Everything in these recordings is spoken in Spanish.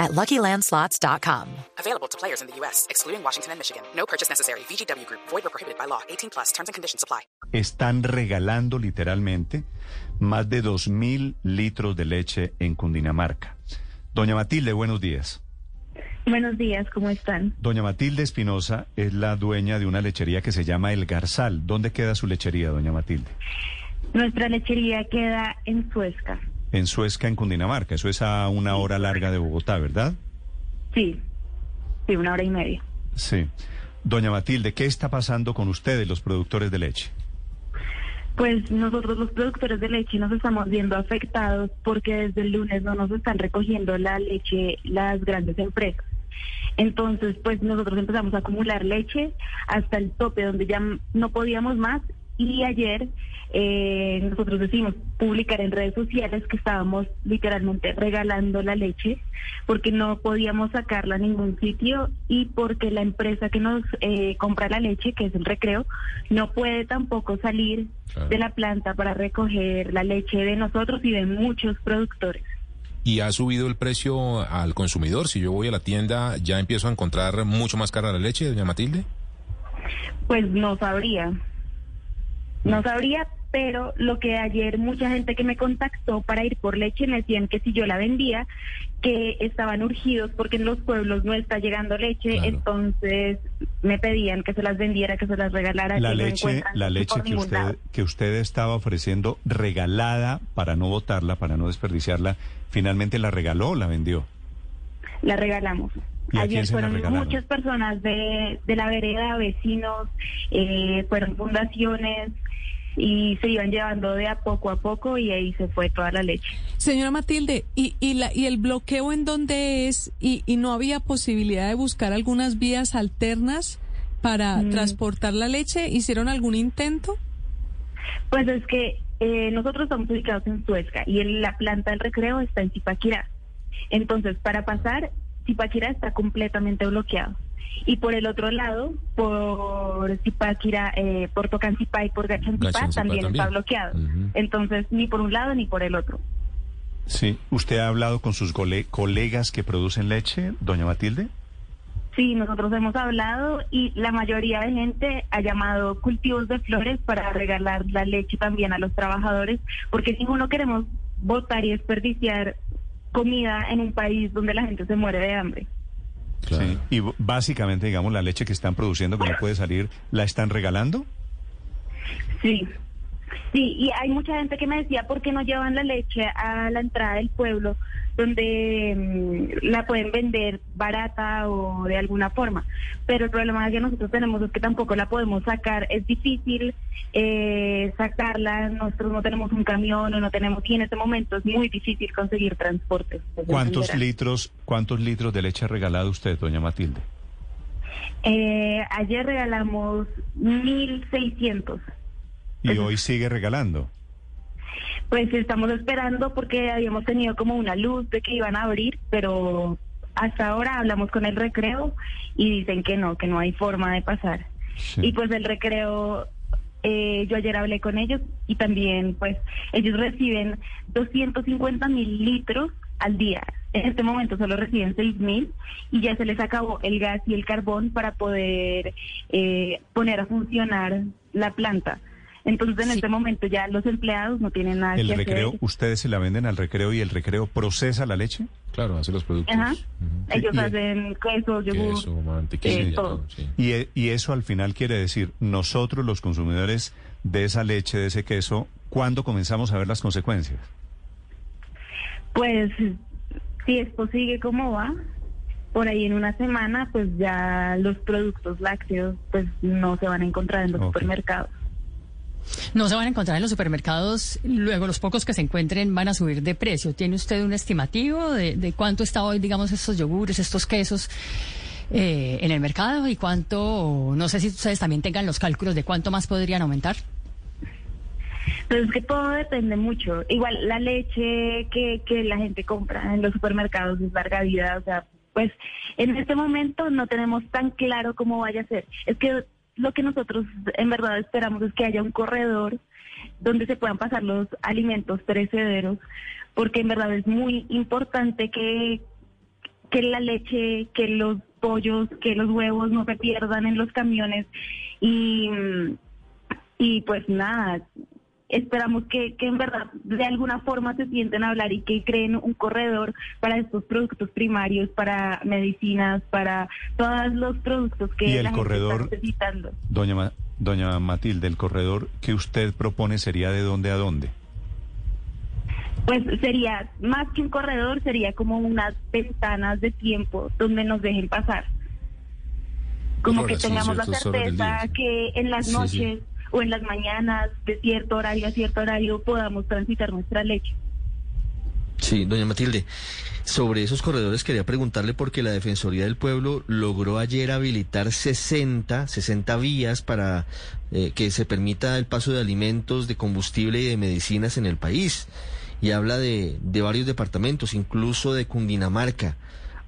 at LuckyLandSlots.com. Available to players in the U.S., excluding Washington and Michigan. No purchase necessary. VGW Group. Void or prohibited by law. 18 plus. Terms and conditions apply. Están regalando literalmente más de 2.000 litros de leche en Cundinamarca. Doña Matilde, buenos días. Buenos días, ¿cómo están? Doña Matilde Espinosa es la dueña de una lechería que se llama El Garzal. ¿Dónde queda su lechería, doña Matilde? Nuestra lechería queda en Suezca. En Suezca, en Cundinamarca. Eso es a una hora larga de Bogotá, ¿verdad? Sí, sí, una hora y media. Sí. Doña Matilde, ¿qué está pasando con ustedes, los productores de leche? Pues nosotros los productores de leche nos estamos viendo afectados porque desde el lunes no nos están recogiendo la leche las grandes empresas. Entonces, pues nosotros empezamos a acumular leche hasta el tope donde ya no podíamos más y ayer eh, nosotros decidimos publicar en redes sociales que estábamos literalmente regalando la leche porque no podíamos sacarla a ningún sitio y porque la empresa que nos eh, compra la leche, que es el recreo, no puede tampoco salir de la planta para recoger la leche de nosotros y de muchos productores. ¿Y ha subido el precio al consumidor? Si yo voy a la tienda, ¿ya empiezo a encontrar mucho más cara la leche, doña Matilde? Pues no sabría. No sabría, pero lo que ayer mucha gente que me contactó para ir por leche me decían que si yo la vendía, que estaban urgidos porque en los pueblos no está llegando leche, entonces me pedían que se las vendiera, que se las regalara. La leche, la leche que usted, que usted estaba ofreciendo regalada para no botarla, para no desperdiciarla, finalmente la regaló o la vendió. La regalamos. Ayer fueron muchas personas de, de la vereda, vecinos, eh, fueron fundaciones, y se iban llevando de a poco a poco y ahí se fue toda la leche. Señora Matilde, ¿y, y, la, y el bloqueo en dónde es? ¿Y, y no había posibilidad de buscar algunas vías alternas para mm. transportar la leche? ¿Hicieron algún intento? Pues es que eh, nosotros estamos ubicados en Suezca y la planta del recreo está en Zipaquirá. Entonces, para pasar, Zipaquirá está completamente bloqueado y por el otro lado, por Zipaquira, eh, por Tocancipá y por Gachanzipá también, está bloqueado. Entonces, ni por un lado ni por el otro. Sí, ¿usted ha hablado con sus colegas que producen leche, doña Matilde? Sí, nosotros hemos hablado y la mayoría de gente ha llamado cultivos de flores para regalar la leche también a los trabajadores, porque si uno queremos votar y desperdiciar comida en un país donde la gente se muere de hambre. Sí. Y básicamente, digamos, la leche que están produciendo que no puede salir, ¿la están regalando? Sí. Sí, y hay mucha gente que me decía, ¿por qué no llevan la leche a la entrada del pueblo? donde mm, la pueden vender barata o de alguna forma. Pero el problema que nosotros tenemos es que tampoco la podemos sacar. Es difícil eh, sacarla. Nosotros no tenemos un camión o no tenemos. Y en este momento es muy difícil conseguir transporte. ¿Cuántos litros, cuántos litros de leche ha regalado usted, doña Matilde? Eh, ayer regalamos 1.600. ¿Y hoy sigue regalando? Pues estamos esperando porque habíamos tenido como una luz de que iban a abrir, pero hasta ahora hablamos con el recreo y dicen que no, que no hay forma de pasar. Y pues el recreo, eh, yo ayer hablé con ellos y también pues ellos reciben 250 mil litros al día. En este momento solo reciben 6 mil y ya se les acabó el gas y el carbón para poder eh, poner a funcionar la planta. Entonces, en este momento ya los empleados no tienen nada ¿El que recreo, ustedes se la venden al recreo y el recreo procesa la leche? Claro, hace los productos. Ajá. Ellos hacen queso, yogur, queso, mantequilla, todo. y, y eso al final quiere decir, nosotros los consumidores de esa leche, de ese queso, ¿cuándo comenzamos a ver las consecuencias? Pues, si esto sigue como va, por ahí en una semana, pues ya los productos lácteos pues no se van a encontrar en los supermercados. No se van a encontrar en los supermercados, luego los pocos que se encuentren van a subir de precio. ¿Tiene usted un estimativo de, cuánto está hoy, digamos, estos yogures, estos quesos eh, en el mercado y cuánto, no sé si ustedes también tengan los cálculos de cuánto más podrían aumentar. Pero es que todo depende mucho. Igual la leche que, que la gente compra en los supermercados es larga vida, o sea, pues en este momento no tenemos tan claro cómo vaya a ser. Es que lo que nosotros en verdad esperamos es que haya un corredor donde se puedan pasar los alimentos perecederos, porque en verdad es muy importante que, que la leche, que los pollos, que los huevos no se pierdan en los camiones y, y pues nada, esperamos que, que en verdad de alguna forma se sienten a hablar y que creen un corredor para estos productos primarios, para medicinas, para todos los productos que ¿Y el la gente corredor, está necesitando. Doña, Ma- doña Matilde, el corredor que usted propone sería de dónde a dónde? Pues sería, más que un corredor, sería como unas ventanas de tiempo donde nos dejen pasar. Como que sí, tengamos la certeza que en las Sí, sí. O en las mañanas, de cierto horario a cierto horario, podamos transitar nuestra leche. Sí, doña Matilde, sobre esos corredores quería preguntarle porque la Defensoría del Pueblo logró ayer habilitar 60, 60 vías para eh, que se permita el paso de alimentos, de combustible y de medicinas en el país. Y habla de, de varios departamentos, incluso de Cundinamarca.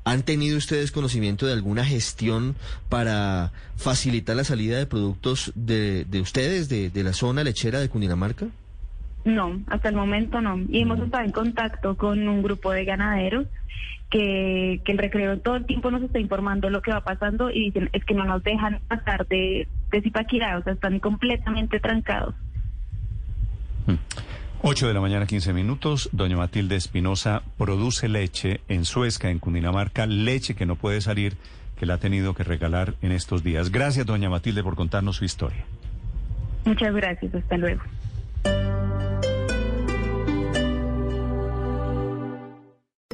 ¿Han tenido ustedes conocimiento de alguna gestión para facilitar la salida de productos de, de ustedes, de, de la zona lechera de Cundinamarca? No, hasta el momento no. Y hemos estado en contacto con un grupo de ganaderos que, que el recreo todo el tiempo nos está informando lo que va pasando y dicen es que no nos dejan pasar de, de Zipaquirá, o sea, están completamente trancados. 8 de la mañana, 15 minutos. Doña Matilde Espinosa produce leche en Suezca, en Cundinamarca, leche que no puede salir, que la ha tenido que regalar en estos días. Gracias, doña Matilde, por contarnos su historia. Muchas gracias, hasta luego.